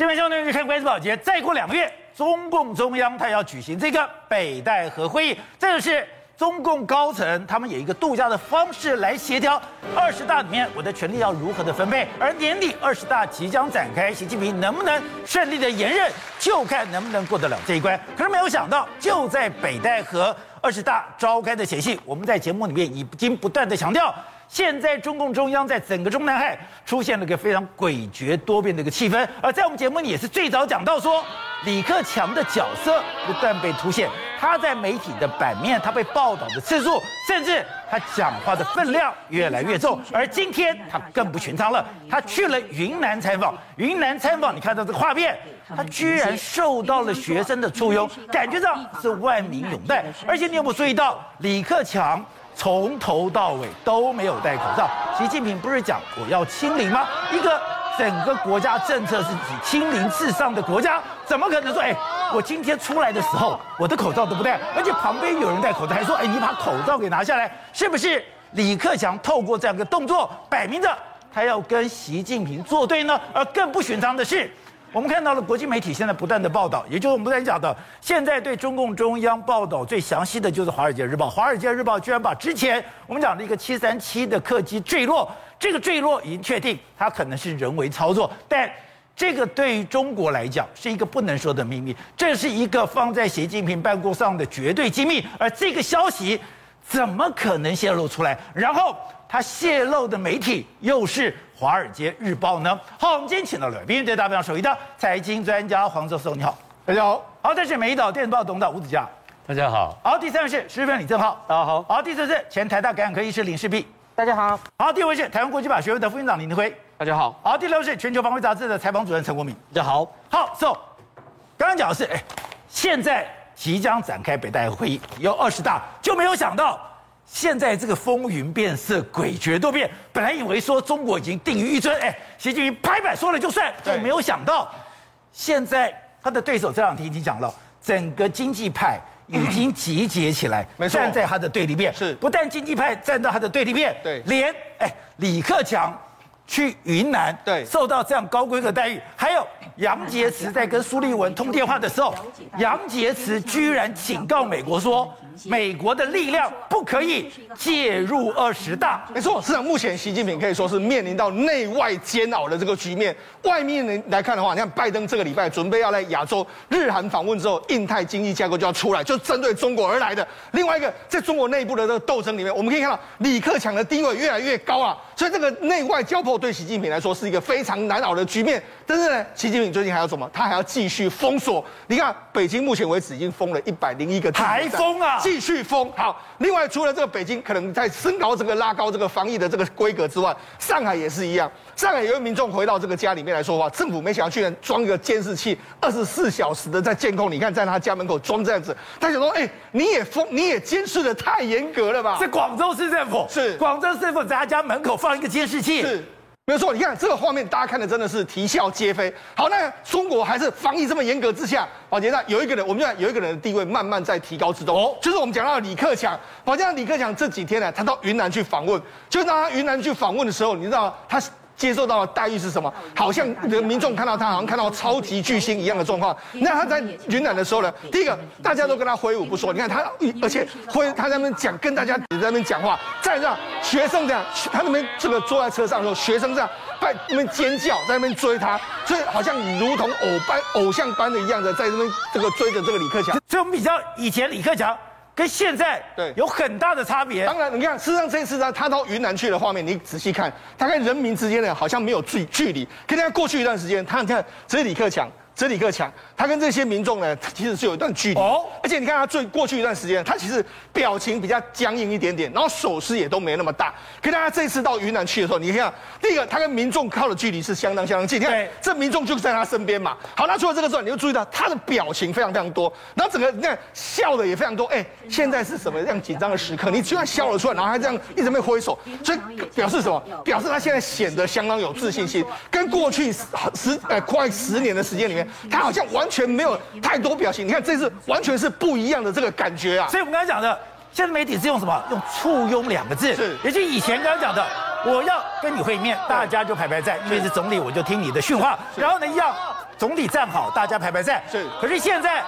这边兄弟看关系保洁，再过两个月，中共中央他要举行这个北戴河会议，这个是中共高层他们有一个度假的方式来协调二十大里面我的权力要如何的分配，而年底二十大即将展开，习近平能不能顺利的延任，就看能不能过得了这一关。可是没有想到，就在北戴河二十大召开的前夕，我们在节目里面已经不断的强调。现在中共中央在整个中南海出现了一个非常诡谲多变的一个气氛，而在我们节目里也是最早讲到说，李克强的角色不断被凸显，他在媒体的版面，他被报道的次数，甚至他讲话的分量越来越重。而今天他更不寻常了，他去了云南采访，云南采访，你看到这个画面，他居然受到了学生的簇拥，感觉上是万民拥戴。而且你有没有注意到李克强？从头到尾都没有戴口罩。习近平不是讲我要清零吗？一个整个国家政策是以清零至上的国家，怎么可能说哎，我今天出来的时候我的口罩都不戴，而且旁边有人戴口罩，还说哎，你把口罩给拿下来，是不是？李克强透过这样一个动作，摆明着他要跟习近平作对呢？而更不寻常的是。我们看到了国际媒体现在不断的报道，也就是我们刚才讲的，现在对中共中央报道最详细的就是《华尔街日报》。《华尔街日报》居然把之前我们讲的一个七三七的客机坠落，这个坠落已经确定它可能是人为操作，但这个对于中国来讲是一个不能说的秘密，这是一个放在习近平办公上的绝对机密，而这个消息怎么可能泄露出来？然后它泄露的媒体又是？《华尔街日报》呢？好，我们今天请到了来宾，对大家非常熟悉的财经专家黄教授，你好，大家好。好，这是美丽岛电子报董事长吴子嘉，大家好。好，第三位是时分李正浩，大家好。好，第四位是前台大感染科医师林世璧，大家好。好，第五位是台湾国际法学会的副院长林德辉，大家好。好，第六位是全球防卫杂志的采访主任陈国明，大家好。好，So，刚刚讲的是，哎，现在即将展开北戴河会议，有二十大，就没有想到。现在这个风云变色，诡谲多变。本来以为说中国已经定于一尊，哎，习近平拍板说了就算，就没有想到，现在他的对手这两天已经讲了，整个经济派已经集结起来，站在他的对立面。是，不但经济派站到他的对立面，对，连哎李克强去云南，对，受到这样高规格待遇，还有杨洁篪在跟苏立文通电话的时候，杨洁篪居然警告美国说。美国的力量不可以介入二十大。没错，市场目前习近平可以说是面临到内外煎熬的这个局面。外面人来看的话，你看拜登这个礼拜准备要来亚洲日韩访问之后，印太经济架构就要出来，就针对中国而来的。另外一个，在中国内部的这个斗争里面，我们可以看到李克强的地位越来越高啊。所以这个内外交迫对习近平来说是一个非常难熬的局面。但是呢，习近平最近还要什么？他还要继续封锁。你看，北京目前为止已经封了一百零一个台封啊。继续封好，另外除了这个北京可能在升高这个拉高这个防疫的这个规格之外，上海也是一样。上海有一位民众回到这个家里面来说话，政府没想到居然装一个监视器，二十四小时的在监控。你看在他家门口装这样子，他想说，哎，你也封，你也监视的太严格了吧？是广州市政府，是广州市政府在他家门口放一个监视器，是。没错，你看这个画面，大家看的真的是啼笑皆非。好，那中国还是防疫这么严格之下，宝杰，那有一个人，我们讲有一个人的地位慢慢在提高之中。哦，就是我们讲到的李克强。宝杰，李克强这几天呢，他到云南去访问，就当他云南去访问的时候，你知道他。接受到的待遇是什么？好像民众看到他，好像看到超级巨星一样的状况。那他在云南的时候呢？第一个，大家都跟他挥舞不说。你看他，而且挥他在那边讲，跟大家在那边讲话。再让学生这样，他那边这个坐在车上的时候，学生这样在那边尖叫，在那边追他，所以好像如同偶班偶像般的一样的，在那边这个追着这个李克强。所以我们比较以前李克强。跟现在对有很大的差别。当然，你看，事实上这次呢，他到云南去的画面，你仔细看，他跟人民之间呢，好像没有距距离。跟在过去一段时间，他你看，这是李克强。这李克强，他跟这些民众呢，其实是有一段距离。哦，而且你看他最过去一段时间，他其实表情比较僵硬一点点，然后手势也都没那么大。可是他这次到云南去的时候，你看，第一个他跟民众靠的距离是相当相当近。你看，这民众就在他身边嘛。好，那除了这个之外，你就注意到他的表情非常非常多，然后整个你看笑的也非常多。哎，现在是什么样紧张的时刻？你居然笑了出来，然后还这样一直没挥手，所以表示什么？表示他现在显得相当有自信心，跟过去十呃快十年的时间里面。他好像完全没有太多表情，你看这次完全是不一样的这个感觉啊！所以我们刚才讲的，现在媒体是用什么？用簇拥两个字，是，也就是以前刚刚讲的，我要跟你会面，大家就排排站，因为是总理，我就听你的训话。然后呢，要总理站好，大家排排站。是，可是现在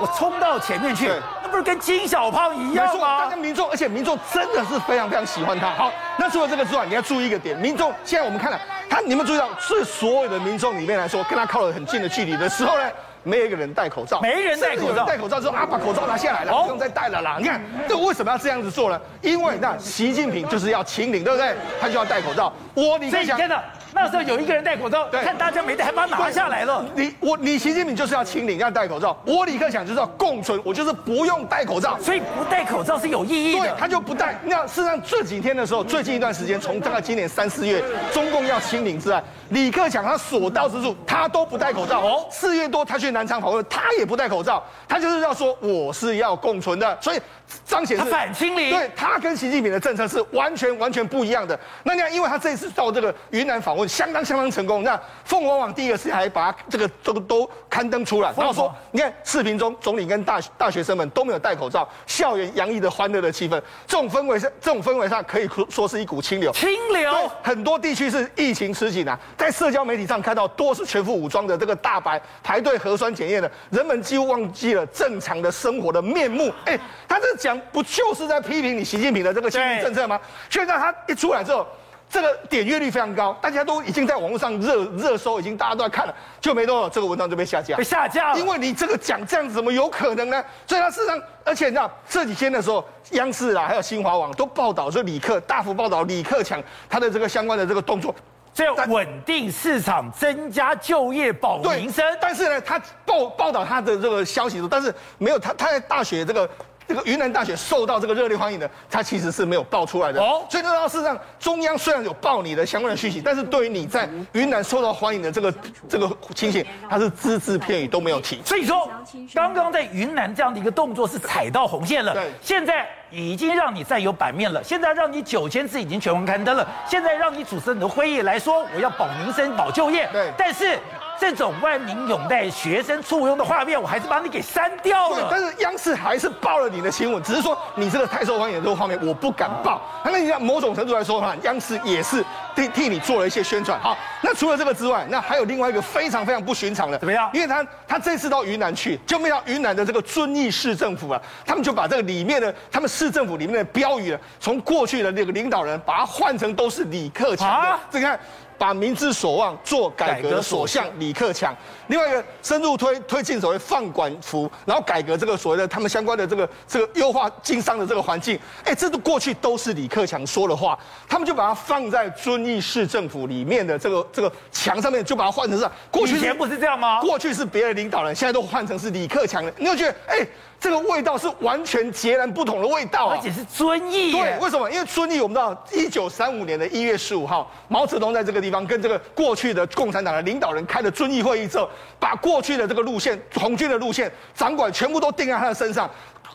我冲到前面去，那不是跟金小胖一样吗？他跟民众，而且民众真的是非常非常喜欢他。好，那除了这个之外，你要注意一个点，民众现在我们看了他，你们注意到是所有的民众里面来说，跟他靠了很近的距离的时候呢？没有一个人戴口罩，没人戴口罩。戴口罩之后啊，把口罩拿下来了，不用再戴了啦。你看，这为什么要这样子做呢？因为那习近平就是要清零，对不对？他就要戴口罩。我你想，真的。那时候有一个人戴口罩，对看大家没戴，还把他拿下来了。你我你习近平就是要清零，要戴口罩。我李克强就是要共存，我就是不用戴口罩。所以不戴口罩是有意义的。对，他就不戴。那事实上这几天的时候，最近一段时间，从大概今年三四月，中共要清零之外，李克强他所到之处，他都不戴口罩。哦，四月多他去南昌访问，他也不戴口罩。他就是要说我是要共存的，所以彰显他反清零。对，他跟习近平的政策是完全完全不一样的。那你看，因为他这一次到这个云南访问，相当相当成功。那凤凰网第一个是还把这个都都刊登出来，然后说，你看视频中总理跟大大学生们都没有戴口罩，校园洋溢的欢乐的气氛，这种氛围上，这种氛围上可以说是一股清流。清流，很多地区是疫情吃紧啊，在社交媒体上看到多是全副武装的这个大白排队核酸检验的，人们几乎忘记了正常的生活的面目。哎，他这讲不就是在批评你习近平的这个清零政策吗？现在他一出来之后。这个点阅率非常高，大家都已经在网络上热热搜，已经大家都在看了，就没多久，这个文章就被下架。被下架了，因为你这个讲这样子，怎么有可能呢？所以他事实上，而且你知道这几天的时候，央视啊，还有新华网都报道说李克大幅报道李克强他的这个相关的这个动作，这要稳定市场、增加就业、保民生。但是呢，他报报道他的这个消息，但是没有他他在大学这个。这个云南大学受到这个热烈欢迎的，它其实是没有爆出来的。哦，所以呢，事实上，中央虽然有报你的相关的讯息，但是对于你在云南受到欢迎的这个这个情形，它是只字片语都没有提。所以说，刚刚在云南这样的一个动作是踩到红线了。对，现在已经让你再有版面了，现在让你九千字已经全文刊登了，现在让你主持你的会议来说，我要保民生、保就业。对，但是。这种万民拥戴、学生簇拥的画面，我还是把你给删掉了。但是央视还是报了你的新闻，只是说你这个太受欢迎的这个画面，我不敢报。那你讲某种程度来说的话，央视也是替替你做了一些宣传。好，那除了这个之外，那还有另外一个非常非常不寻常的，怎么样？因为他他这次到云南去，就没到云南的这个遵义市政府啊，他们就把这个里面的他们市政府里面的标语啊，从过去的那个领导人，把它换成都是李克强的。啊，这个看。把民之所望做改革所向，李克强。另外一个深入推推进所谓放管服，然后改革这个所谓的他们相关的这个这个优化经商的这个环境。哎，这都过去都是李克强说的话，他们就把它放在遵义市政府里面的这个这个墙上面，就把它换成是过去以前不是这样吗？过去是别的领导人，现在都换成是李克强了，你就觉得哎。这个味道是完全截然不同的味道，而且是遵义。对，为什么？因为遵义，我们知道，一九三五年的一月十五号，毛泽东在这个地方跟这个过去的共产党的领导人开了遵义会议之后，把过去的这个路线、红军的路线、掌管全部都定在他的身上。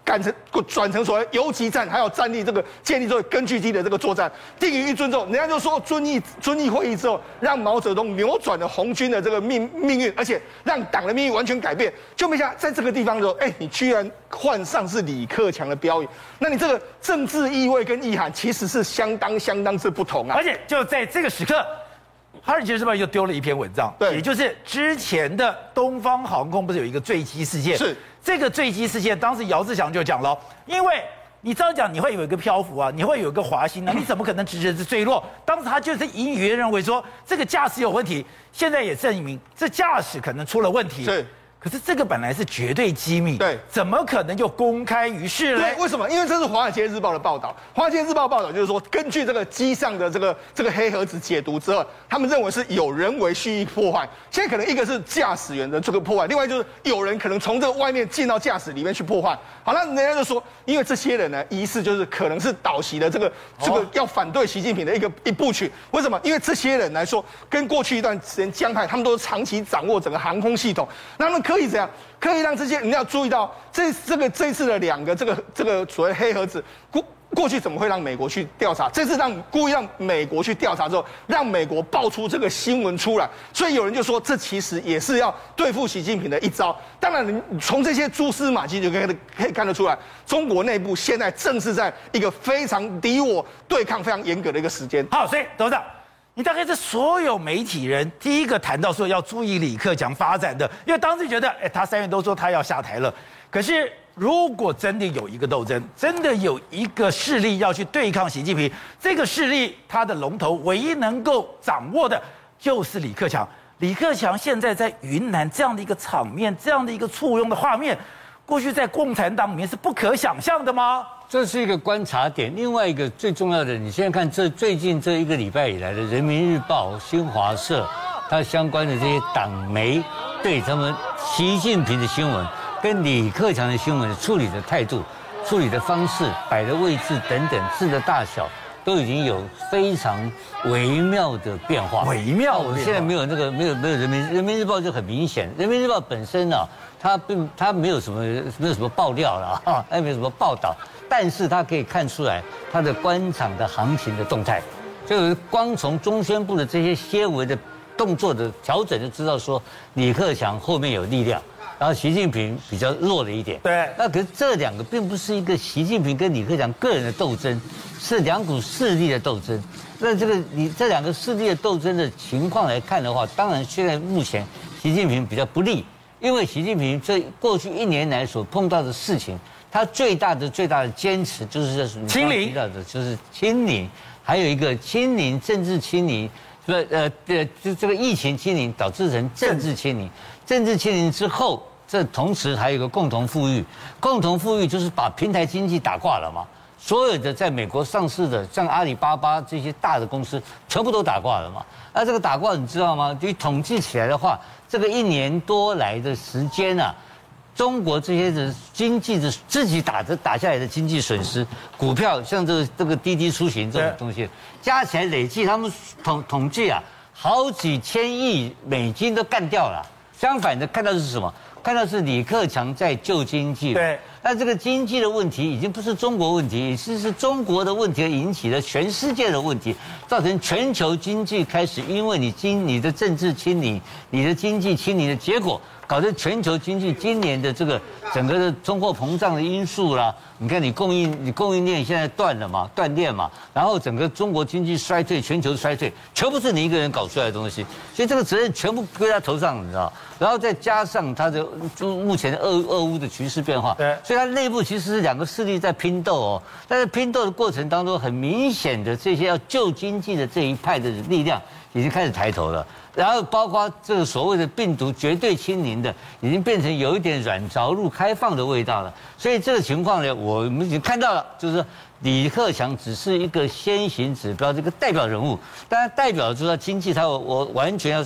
改成转成所谓游击战，还有战力这个建立作为根据地的这个作战，定于一尊之后，人家就说遵义遵义会议之后，让毛泽东扭转了红军的这个命命运，而且让党的命运完全改变。就没想到在这个地方的时候，哎，你居然换上是李克强的标语，那你这个政治意味跟意涵其实是相当相当之不同啊。而且就在这个时刻，《华尔街日报》又丢了一篇文章，对，也就是之前的东方航空不是有一个坠机事件？是。这个坠机事件，当时姚志祥就讲了，因为你这样讲，你会有一个漂浮啊，你会有一个滑行啊，你怎么可能直直的坠落？当时他就是隐隐约认为说这个驾驶有问题，现在也证明这驾驶可能出了问题。对。可是这个本来是绝对机密，对，怎么可能就公开于世呢？为什么？因为这是《华尔街日报》的报道，《华尔街日报》报道就是说，根据这个机上的这个这个黑盒子解读之后，他们认为是有人为蓄意破坏。现在可能一个是驾驶员的这个破坏，另外就是有人可能从这个外面进到驾驶里面去破坏。好，那人家就说，因为这些人呢，疑似就是可能是倒袭的这个这个要反对习近平的一个一部曲。为什么？因为这些人来说，跟过去一段时间江派，他们都是长期掌握整个航空系统，那他们可以怎样？可以让这些你要注意到，这这个这次的两个这个这个所谓黑盒子过过去怎么会让美国去调查？这次让故意让美国去调查之后，让美国爆出这个新闻出来，所以有人就说，这其实也是要对付习近平的一招。当然，你从这些蛛丝马迹就可以可以看得出来，中国内部现在正是在一个非常敌我对抗非常严格的一个时间。好，所以董事长，你大概是所有媒体人第一个谈到说要注意李克强发展的，因为当时觉得，哎，他三月都说他要下台了。可是如果真的有一个斗争，真的有一个势力要去对抗习近平，这个势力他的龙头唯一能够掌握的就是李克强。李克强现在在云南这样的一个场面，这样的一个簇拥的画面，过去在共产党里面是不可想象的吗？这是一个观察点。另外一个最重要的，你现在看这最近这一个礼拜以来的《人民日报》、新华社，它相关的这些党媒对他们习近平的新闻跟李克强的新闻处理的态度、处理的方式、摆的位置等等字的大小，都已经有非常微妙的变化。微妙，我现在没有那个没有没有人民《人民日报》就很明显，《人民日报》本身呢、啊，它并它没有什么没有什么爆料了啊，也没有什么报道。但是它可以看出来它的官场的行情的动态，就是光从中宣部的这些些微的动作的调整就知道说李克强后面有力量，然后习近平比较弱了一点。对。那可是这两个并不是一个习近平跟李克强个人的斗争，是两股势力的斗争。那这个你这两个势力的斗争的情况来看的话，当然现在目前习近平比较不利，因为习近平这过去一年来所碰到的事情。他最大的最大的坚持就是这是你刚刚提到的，就是清零，还有一个清零政治清零，不呃呃就这个疫情清零导致成政治清零，政治清零之后，这同时还有一个共同富裕，共同富裕就是把平台经济打挂了嘛，所有的在美国上市的像阿里巴巴这些大的公司全部都打挂了嘛，那这个打挂你知道吗？就统计起来的话，这个一年多来的时间啊。中国这些人经济的自己打的打下来的经济损失，股票像这个这个滴滴出行这种东西，加起来累计他们统统计啊，好几千亿美金都干掉了。相反的，看到的是什么？看到是李克强在救经济。对。那这个经济的问题已经不是中国问题，是是中国的问题引起的全世界的问题，造成全球经济开始因为你经你的政治清理，你的经济清理的结果。搞得全球经济今年的这个整个的通货膨胀的因素啦，你看你供应你供应链现在断了嘛，断链嘛，然后整个中国经济衰退，全球衰退，全部是你一个人搞出来的东西，所以这个责任全部归他头上，你知道？然后再加上他的就目前的俄俄乌的局势变化，对，所以它内部其实是两个势力在拼斗哦，但是拼斗的过程当中，很明显的这些要救经济的这一派的力量已经开始抬头了。然后包括这个所谓的病毒绝对清零的，已经变成有一点软着陆开放的味道了。所以这个情况呢，我们已经看到了，就是李克强只是一个先行指标，这个代表人物，当然代表就是经济，他我完全要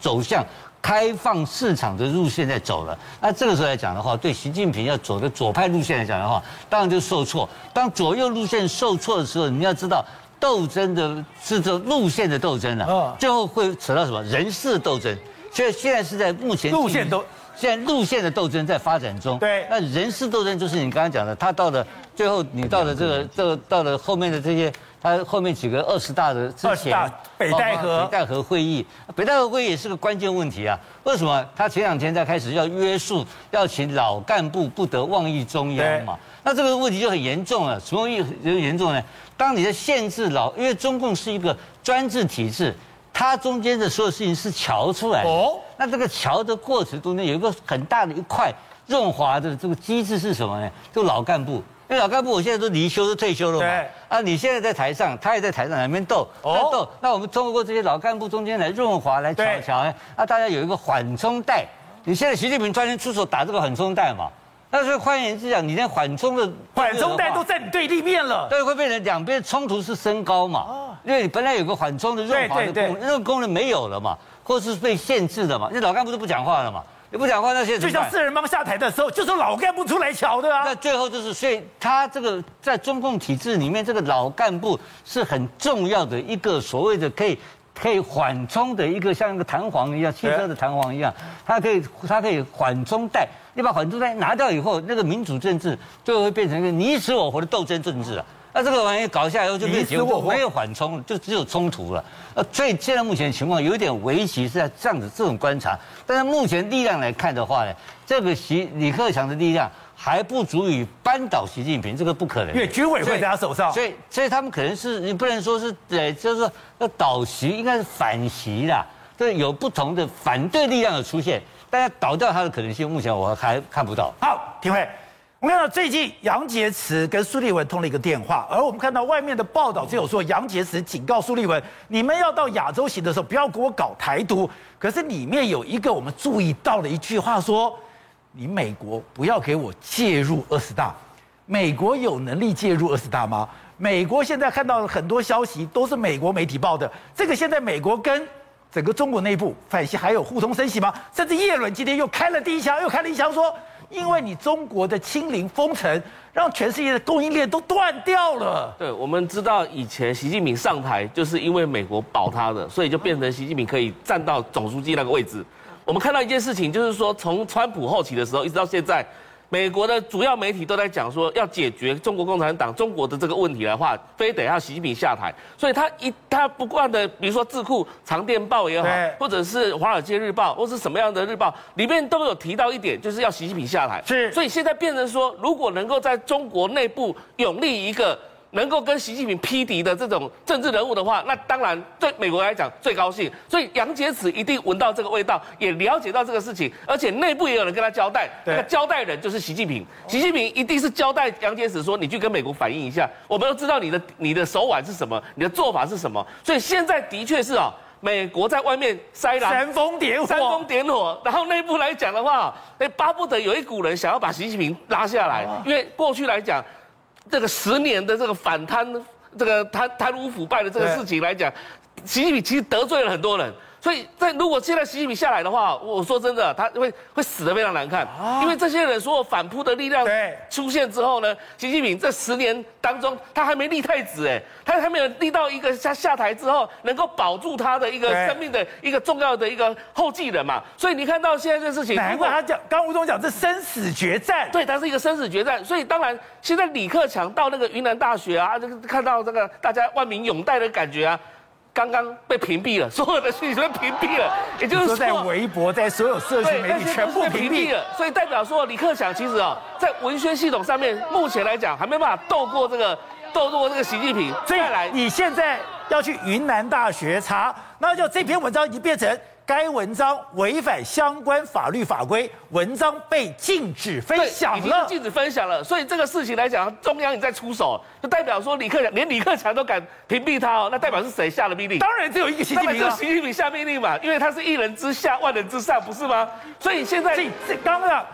走向开放市场的路线在走了。那这个时候来讲的话，对习近平要走的左派路线来讲的话，当然就受挫。当左右路线受挫的时候，你要知道。斗争的是这路线的斗争了，啊，最后会扯到什么人事斗争？所以现在是在目前路线斗现在路线的斗争在发展中。对，那人事斗争就是你刚刚讲的，他到了最后，你到了这个这个到了后面的这些，他后面几个二十大的之前，北戴河北戴河会议，北戴河会议也是个关键问题啊。为什么？他前两天才开始要约束，要请老干部不得妄议中央嘛。那这个问题就很严重了，什么意就严重呢？当你在限制老，因为中共是一个专制体制，它中间的所有事情是乔出来的。哦，那这个乔的过程中间有一个很大的一块润滑的这个机制是什么呢？就老干部，因为老干部我现在都离休都退休了嘛。对。啊，你现在在台上，他也在台上两边斗，哦，斗。那我们通过这些老干部中间来润滑来乔乔，哎，那大家有一个缓冲带。你现在习近平突然出手打这个缓冲带嘛？那所以换言之讲，你连缓冲的缓冲带都在你对立面了，对，会变成两边冲突是升高嘛？哦，因为你本来有个缓冲的润滑的功能，那个功能没有了嘛，或是被限制了嘛？那老干部都不讲话了嘛？你不讲话，那些就像四人帮下台的时候，就是老干部出来瞧的啊。那最后就是，所以他这个在中共体制里面，这个老干部是很重要的一个所谓的可以。可以缓冲的一个像一个弹簧一样，汽车的弹簧一样，它可以它可以缓冲带。你把缓冲带拿掉以后，那个民主政治就会变成一个你死我活的斗争政治了。那这个玩意搞下来以后就变成没有缓冲，就只有冲突了。呃，所以现在目前的情况有点危急，是在这样子这种观察。但是目前力量来看的话呢，这个习李克强的力量。还不足以扳倒习近平，这个不可能。因为军委会在他手上，所以所以他们可能是你不能说是呃，就是说要倒习，应该是反习啦。对，有不同的反对力量的出现，大家倒掉他的可能性，目前我还看不到。好，廷辉，我们看到最近杨洁篪跟苏立文通了一个电话，而我们看到外面的报道只有说杨洁篪警告苏立文，你们要到亚洲行的时候，不要给我搞台独。可是里面有一个我们注意到的一句话说。你美国不要给我介入二十大，美国有能力介入二十大吗？美国现在看到很多消息，都是美国媒体报的。这个现在美国跟整个中国内部反习还有互通声息吗？甚至叶伦今天又开了第一枪，又开了一枪，说因为你中国的清零封城，让全世界的供应链都断掉了。对，我们知道以前习近平上台就是因为美国保他的，所以就变成习近平可以站到总书记那个位置。我们看到一件事情，就是说从川普后期的时候一直到现在，美国的主要媒体都在讲说要解决中国共产党中国的这个问题的话，非得要习近平下台。所以他一他不断的，比如说智库长电报也好，或者是华尔街日报，或是什么样的日报，里面都有提到一点，就是要习近平下台。是。所以现在变成说，如果能够在中国内部永立一个。能够跟习近平匹敌的这种政治人物的话，那当然对美国来讲最高兴。所以杨洁篪一定闻到这个味道，也了解到这个事情，而且内部也有人跟他交代。那个交代人就是习近平。习近平一定是交代杨洁篪说：“你去跟美国反映一下，我们都知道你的你的手腕是什么，你的做法是什么。”所以现在的确是啊，美国在外面塞狼，煽风点火，煽风点火。然后内部来讲的话，那巴不得有一股人想要把习近平拉下来，因为过去来讲。这个十年的这个反贪，这个贪贪污腐败的这个事情来讲，习近平其实得罪了很多人。所以在如果现在习近平下来的话，我说真的，他会会死的非常难看，因为这些人所有反扑的力量出现之后呢，习近平这十年当中他还没立太子哎，他还没有立到一个下下台之后能够保住他的一个生命的一个重要的一个后继人嘛。所以你看到现在这事情，难怪他讲，刚吴总讲这生死决战，对，他是一个生死决战。所以当然现在李克强到那个云南大学啊，这个看到这个大家万民拥戴的感觉啊。刚刚被屏蔽了，所有的讯息都屏蔽了，也就是说，在微博，在所有社群媒体全部屏蔽了，所以代表说李克强其实啊，在文宣系统上面，目前来讲还没办法斗过这个，斗过这个习近平。再来，你现在要去云南大学查，那就这篇文章已经变成。该文章违反相关法律法规，文章被禁止分享了。已经禁止分享了，所以这个事情来讲，中央也在出手，就代表说李克强连李克强都敢屏蔽他哦，那代表是谁下了命令？当然只有一个习近平啊，习近平下命令嘛，因为他是一人之下，万人之上，不是吗？所以现在这这刚刚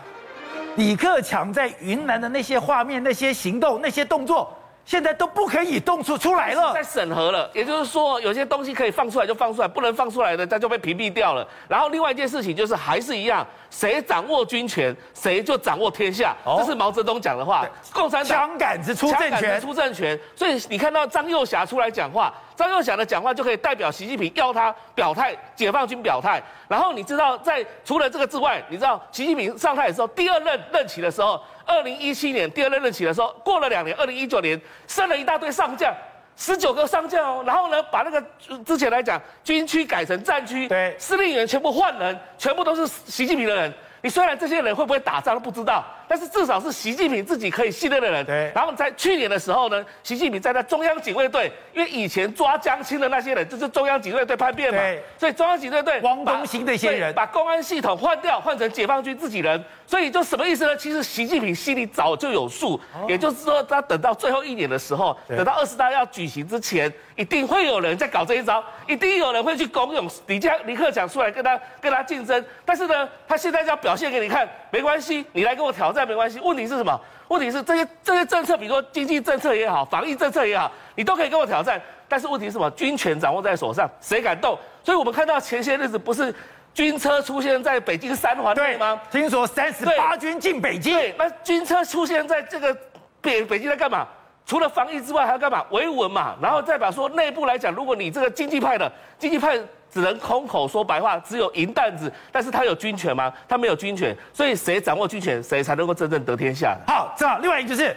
李克强在云南的那些画面、那些行动、那些动作。现在都不可以动出出来了，在审核了，也就是说，有些东西可以放出来就放出来，不能放出来的，它就被屏蔽掉了。然后另外一件事情就是，还是一样，谁掌握军权，谁就掌握天下，这是毛泽东讲的话。共产党枪杆子出政权，出政权。所以你看到张幼霞出来讲话，张又侠的讲话就可以代表习近平要他表态，解放军表态。然后你知道，在除了这个之外，你知道习近平上台的时候，第二任任期的时候。二零一七年第二任任期的时候，过了两年，二零一九年升了一大堆上将，十九个上将哦，然后呢，把那个之前来讲军区改成战区，对，司令员全部换人，全部都是习近平的人。你虽然这些人会不会打仗都不知道，但是至少是习近平自己可以信任的人。对。然后在去年的时候呢，习近平在那中央警卫队，因为以前抓江青的那些人就是中央警卫队叛变嘛，对。所以中央警卫队汪东兴那些人把公安系统换掉，换成解放军自己人。所以就什么意思呢？其实习近平心里早就有数，也就是说，他等到最后一年的时候，等到二十大要举行之前，一定会有人在搞这一招，一定有人会去怂恿李家李克强出来跟他跟他竞争。但是呢，他现在就要表现给你看，没关系，你来跟我挑战没关系。问题是什么？问题是这些这些政策，比如说经济政策也好，防疫政策也好，你都可以跟我挑战。但是问题是什么？军权掌握在手上，谁敢动？所以我们看到前些日子不是。军车出现在北京三环内吗？听说三十八军进北京。对，那军车出现在这个北北京在干嘛？除了防疫之外，还要干嘛？维稳嘛。然后再把说内部来讲，如果你这个经济派的经济派只能空口说白话，只有银弹子，但是他有军权吗？他没有军权，所以谁掌握军权，谁才能够真正得天下？好，这样。另外一个就是，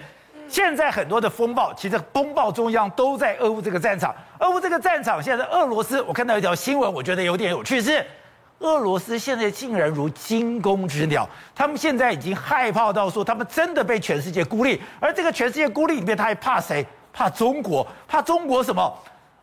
现在很多的风暴，其实风暴中央都在俄乌这个战场。俄乌这个战场，现在的俄罗斯，我看到一条新闻，我觉得有点有趣是。俄罗斯现在竟然如惊弓之鸟，他们现在已经害怕到说，他们真的被全世界孤立，而这个全世界孤立里面，他还怕谁？怕中国？怕中国什么？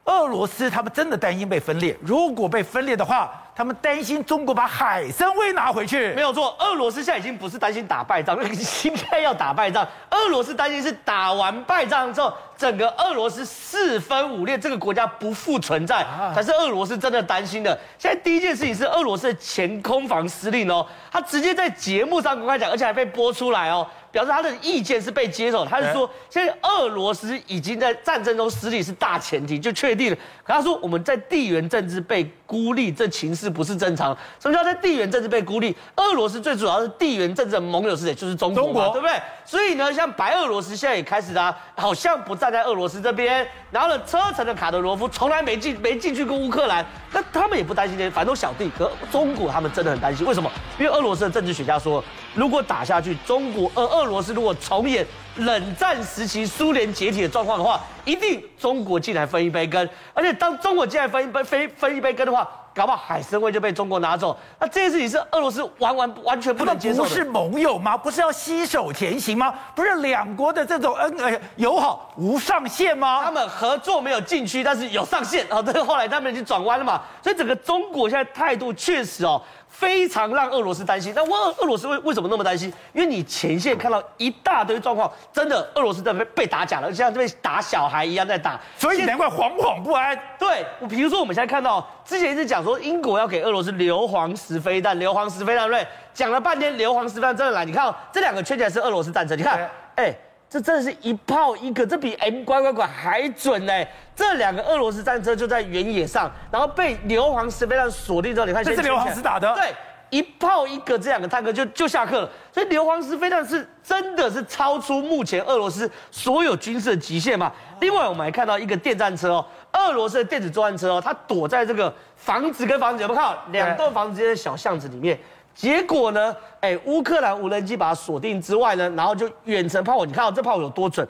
俄罗斯他们真的担心被分裂，如果被分裂的话，他们担心中国把海参崴拿回去。没有错，俄罗斯现在已经不是担心打败仗，应该要打败仗。俄罗斯担心是打完败仗之后，整个俄罗斯四分五裂，这个国家不复存在，才是俄罗斯真的担心的。现在第一件事情是俄罗斯的前空防司令哦，他直接在节目上公开讲，而且还被播出来哦。表示他的意见是被接受，他是说现在俄罗斯已经在战争中失利是大前提，就确定了。可他说我们在地缘政治被孤立，这情势不是正常。什么叫在地缘政治被孤立？俄罗斯最主要是地缘政治的盟友是谁？就是中国，中国对不对？所以呢，像白俄罗斯现在也开始啊，好像不站在俄罗斯这边。然后呢，车臣的卡德罗夫从来没进没进去过乌克兰，那他们也不担心这些，反正都小弟。可中国他们真的很担心，为什么？因为俄罗斯的政治学家说，如果打下去，中国呃俄罗斯如果重演冷战时期苏联解体的状况的话，一定中国进来分一杯羹。而且当中国进来分一杯分分一杯羹的话，搞不好海参崴就被中国拿走。那这件事情是俄罗斯完完完全不能接受的。不是盟友吗？不是要携手前行吗？不是两国的这种恩呃友好无上限吗？他们合作没有禁区，但是有上限啊。这个后来他们已经转弯了嘛。所以整个中国现在态度确实哦。非常让俄罗斯担心。那俄俄罗斯为为什么那么担心？因为你前线看到一大堆状况，真的俄罗斯在被被打假了，就像被打小孩一样在打，所以难怪惶惶不安。对，我比如说我们现在看到，之前一直讲说英国要给俄罗斯硫磺石飞弹，硫磺石飞弹，对？讲了半天硫磺石飞弹真的来，你看哦，这两个圈起来是俄罗斯战车，你看，哎。这真的是一炮一个，这比 M 乖乖拐还准呢！这两个俄罗斯战车就在原野上，然后被硫磺石飞弹锁定之后，你看，这是硫磺石打的。对，一炮一个，这两个坦克就就下课了。所以硫磺石飞弹是真的是超出目前俄罗斯所有军事的极限嘛。另外，我们还看到一个电战车哦，俄罗斯的电子作战车哦，它躲在这个房子跟房子有没有看到？两栋房子之间的小巷子里面。结果呢？哎，乌克兰无人机把它锁定之外呢，然后就远程炮火，你看到这炮火有多准？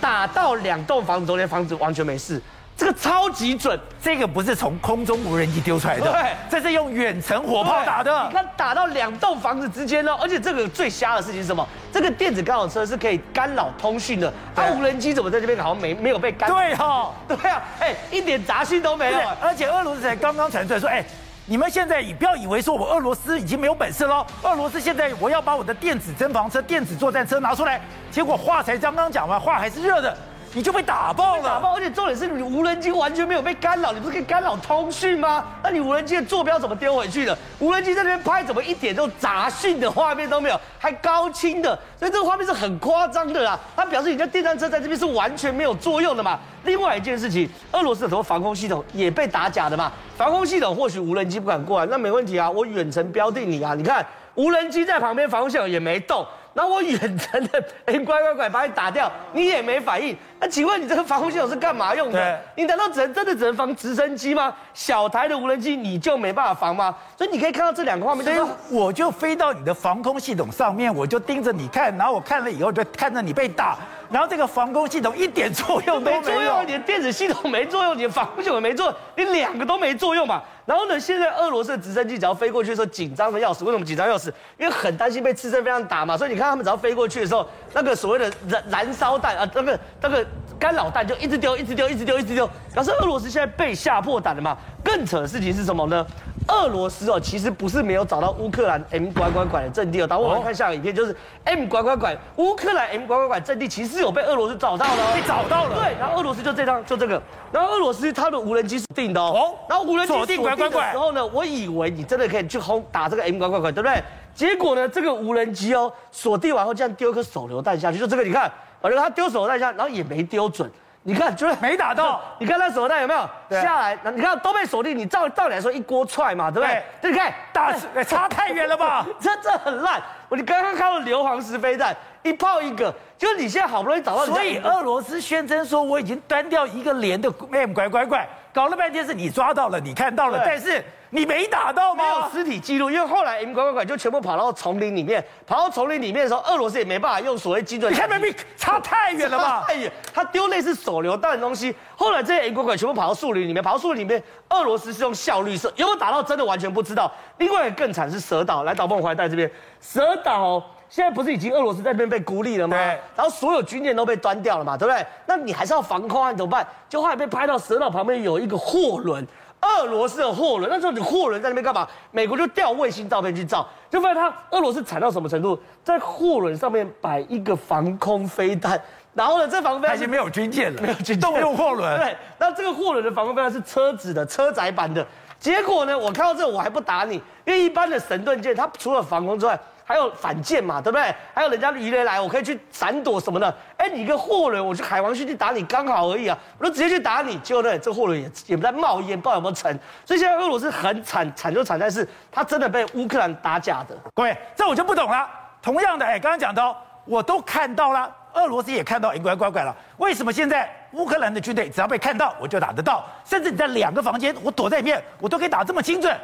打到两栋房子中间，房子完全没事，这个超级准。这个不是从空中无人机丢出来的，对，这是用远程火炮打的。你看打到两栋房子之间呢，而且这个最瞎的事情是什么？这个电子干扰车是可以干扰通讯的，它无人机怎么在这边好像没没有被干扰？对哈、哦，对啊，哎，一点杂讯都没有。而且俄罗斯才刚刚传出来说，哎。你们现在也不要以为说我俄罗斯已经没有本事了。俄罗斯现在我要把我的电子侦防车、电子作战车拿出来，结果话才刚刚讲完，话还是热的，你就被打爆了。打爆，而且重点是你无人机完全没有被干扰，你不是可以干扰通讯吗？那你无人机的坐标怎么丢回去的？无人机在那边拍，怎么一点这种杂讯的画面都没有，还高清的，所以这个画面是很夸张的啦。它表示你的电单车在这边是完全没有作用的嘛。另外一件事情，俄罗斯很多防空系统也被打假的嘛。防空系统或许无人机不敢过来，那没问题啊，我远程标定你啊。你看无人机在旁边，防空系统也没动。然后我远程的，哎，乖乖乖，把你打掉，你也没反应。那请问你这个防空系统是干嘛用的？你难道只能真的只能防直升机吗？小台的无人机你就没办法防吗？所以你可以看到这两个画面，所以我就飞到你的防空系统上面，我就盯着你看，然后我看了以后就看着你被打，然后这个防空系统一点作用都没有，没作用，你的电子系统没作用，你的防空系统没作用，你两个都没作用嘛。然后呢，现在俄罗斯的直升机只要飞过去的时候紧张的要死，为什么紧张要死？因为很担心被刺针飞弹打嘛，所以你看。他们只要飞过去的时候，那个所谓的燃燃烧弹啊，那个那个干扰弹就一直丢，一直丢，一直丢，一直丢。可是俄罗斯现在被吓破胆了嘛？更扯的事情是什么呢？俄罗斯哦，其实不是没有找到乌克兰 M 拐拐拐的阵地哦。等我们看下个影片，就是 M 拐拐拐，乌克兰 M 拐拐拐阵地其实有被俄罗斯找到了，被找到了。对，然后俄罗斯就这张，就这个。然后俄罗斯它的无人机锁定的哦。然后无人机锁定的时候呢，我以为你真的可以去轰打这个 M 拐拐拐，对不对？结果呢，这个无人机哦，锁定完后这样丢一颗手榴弹下去，就这个你看，反正他丢手榴弹下，然后也没丢准。你看，就是没打到。你看那手榴弹有没有下来？你看都被锁定。你照照理来说一锅踹嘛，对不对？对，你看打 差太远了吧？这这很烂。我你刚刚看到硫磺石飞弹一炮一个，就是你现在好不容易找到。所以俄罗斯宣称说我已经端掉一个连的 M 拐拐拐，搞了半天是你抓到了，你看到了，但是你没打到吗？没有尸体记录，因为后来 M 拐拐拐就全部跑到丛林里面，跑到丛林里面的时候，俄罗斯也没办法用所谓精准。你看没没差太远了吧？太远，他丢类似手榴弹的东西。后来这些 M 拐拐全部跑到树林里面，跑到树林里面，俄罗斯是用效率射，有没有打到真的完全不知道。另外一个更惨是蛇岛，来导播我回来带这边，蛇岛现在不是已经俄罗斯在那边被孤立了吗？对。然后所有军舰都被端掉了嘛，对不对？那你还是要防空啊，怎么办？就后来被拍到蛇岛旁边有一个货轮。俄罗斯的货轮，那时候你货轮在那边干嘛？美国就调卫星照片去照，就发现他俄罗斯惨到什么程度，在货轮上面摆一个防空飞弹，然后呢，这防空飞弹已经没有军舰了，没有军舰，动用货轮。对，那这个货轮的防空飞弹是车子的车载版的，结果呢，我看到这我还不打你，因为一般的神盾舰它除了防空之外，还有反舰嘛，对不对？还有人家鱼雷来，我可以去闪躲什么的。哎，你一个货轮，我去海王星去打你，刚好而已啊，我就直接去打你。结果呢，这货轮也也不在冒烟，不知道有没有沉。所以现在俄罗斯很惨，惨就惨在是，他真的被乌克兰打假的。各位，这我就不懂了。同样的，哎，刚刚讲到，我都看到了，俄罗斯也看到，哎，乖乖乖了。为什么现在乌克兰的军队只要被看到，我就打得到？甚至你在两个房间，我躲在里面，我都可以打这么精准。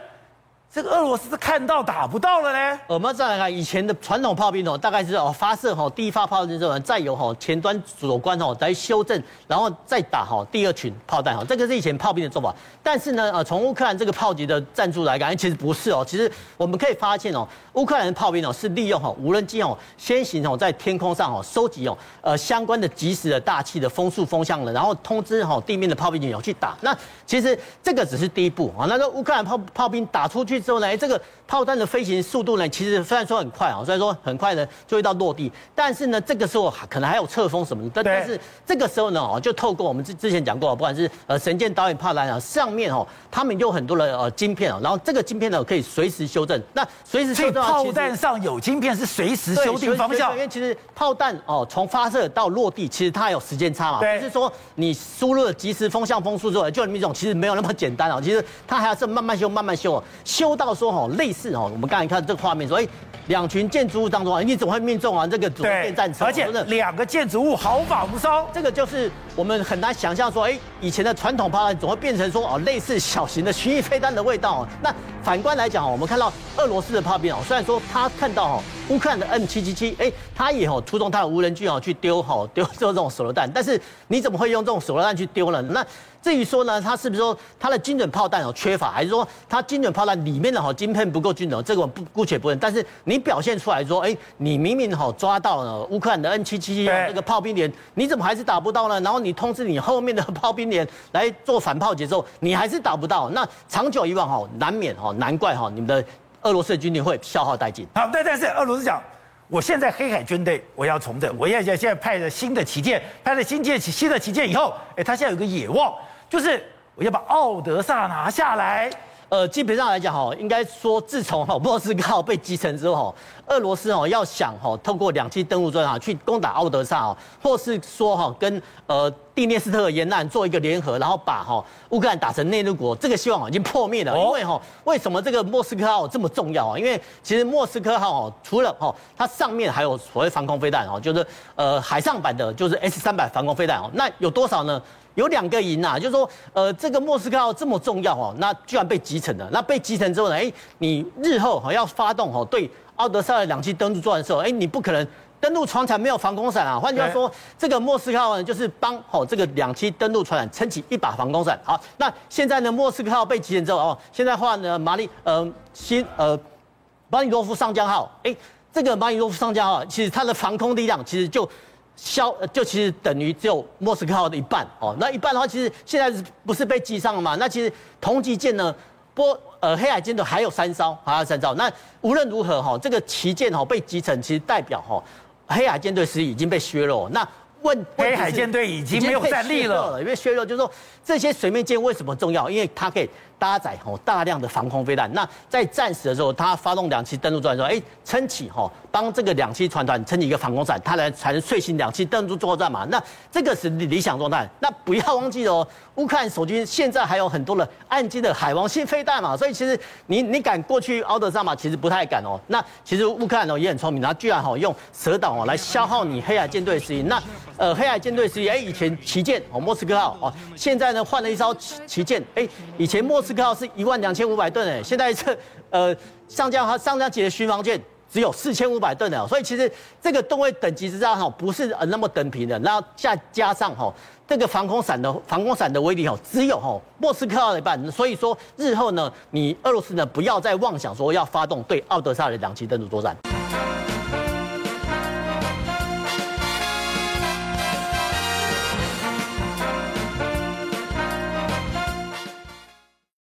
这个俄罗斯是看到打不到了呢？我们再来看以前的传统炮兵哦，大概是哦发射哈第一发炮弹之后，再由哈前端左关哦来修正，然后再打哈第二群炮弹哈，这个是以前炮兵的做法。但是呢，呃，从乌克兰这个炮击的战术来看，其实不是哦。其实我们可以发现哦，乌克兰的炮兵哦是利用哈无人机哦先行哦在天空上哦收集哦呃相关的及时的大气的风速风向了，然后通知哈地面的炮兵员去打。那其实这个只是第一步啊。那个乌克兰炮炮兵打出去。之后呢，这个炮弹的飞行速度呢，其实虽然说很快啊，虽然说很快呢就会到落地，但是呢，这个时候可能还有侧风什么的。但是这个时候呢，哦，就透过我们之之前讲过，不管是呃神剑导演炮弹啊，上面哦，他们有很多的呃晶片啊，然后这个晶片呢可以随时修正。那随时修正炮弹上有晶片是随时修订方向，因为其实炮弹哦从发射到落地，其实它有时间差嘛，不是说你输入了即时风向风速之后就那么一种，其实没有那么简单啊，其实它还要是慢慢修，慢慢修，修。到说哈，类似哈，我们刚才看这个画面，说哎，两群建筑物当中啊，你怎么会命中啊？这个主电战车，而且两个建筑物毫发无伤，这个就是我们很难想象说，哎，以前的传统炮弹总会变成说哦，类似小型的巡弋飞弹的味道。那反观来讲，我们看到俄罗斯的炮兵哦，虽然说他看到哈乌克兰的 M 七七七，哎，他也哦出动他的无人机哦去丢哈丢丢这种手榴弹，但是你怎么会用这种手榴弹去丢呢？那至于说呢，他是不是说他的精准炮弹有缺乏，还是说他精准炮弹里面的哈晶片不够精准？这个我不姑且不论。但是你表现出来说，哎，你明明哈抓到了乌克兰的 N 七七七这个炮兵连，你怎么还是打不到呢？然后你通知你后面的炮兵连来做反炮节奏，你还是打不到。那长久以往哈，难免哈，难怪哈，你们的俄罗斯的军队会消耗殆尽。好，但但是俄罗斯讲，我现在黑海军队我要重整，我现在现在派了新的旗舰，派了新舰新的旗舰以后，哎，他现在有个野望。就是我要把奥德萨拿下来，呃，基本上来讲哈，应该说自从哈莫斯科号被击沉之后，俄罗斯哦要想哈透过两栖登陆舰啊去攻打奥德萨哦，或是说哈跟呃第聂斯特沿岸做一个联合，然后把哈乌克兰打成内陆国，这个希望已经破灭了。因为哈为什么这个莫斯科号这么重要啊？因为其实莫斯科号哦除了哈它上面还有所谓防空飞弹哦，就是呃海上版的就是 S 三百防空飞弹哦，那有多少呢？有两个营啊，就是说，呃，这个莫斯科号这么重要哦，那居然被击沉了。那被击沉之后呢，哎，你日后哈要发动哈对奥德赛的两栖登陆作战的时候，哎，你不可能登陆船才没有防空伞啊。换句话说，这个莫斯科号呢就是帮哦这个两栖登陆船产撑起一把防空伞。好，那现在呢莫斯科号被击沉之后哦，现在换呢马里呃新呃马里诺夫上将号，哎，这个马里诺夫上将号其实它的防空力量其实就。消就其实等于只有莫斯科号的一半哦，那一半的话，其实现在不是被击伤了嘛？那其实同级舰呢，波呃黑海舰队还有三艘，还有三艘。那无论如何哈，这个旗舰哈被击沉，其实代表哈黑海舰队是已经被削弱。那问黑海舰队已经没有战力了，因为削弱就是说这些水面舰为什么重要？因为它可以。搭载吼大量的防空飞弹，那在战时的时候，他发动两栖登陆作战的时候，哎，撑起吼帮这个两栖船团撑起一个防空伞，它来才能遂行两栖登陆作战嘛。那这个是理想状态。那不要忘记哦，乌克兰守军现在还有很多的岸基的海王星飞弹嘛，所以其实你你敢过去奥德萨嘛？其实不太敢哦。那其实乌克兰哦也很聪明，他居然吼用蛇岛哦来消耗你黑海舰队的实力。那呃黑海舰队实力，哎以前旗舰哦莫斯科号哦，现在呢换了一艘旗旗舰，哎以前莫斯科号是一万两千五百吨诶，现在这呃上将和上将级的巡防舰只有四千五百吨了，所以其实这个吨位等级之上哈不是呃那么等平的，然后再加上哈这个防空伞的防空伞的威力哈只有哈莫斯科号的一半，所以说日后呢你俄罗斯呢不要再妄想说要发动对奥德萨的两栖登陆作战。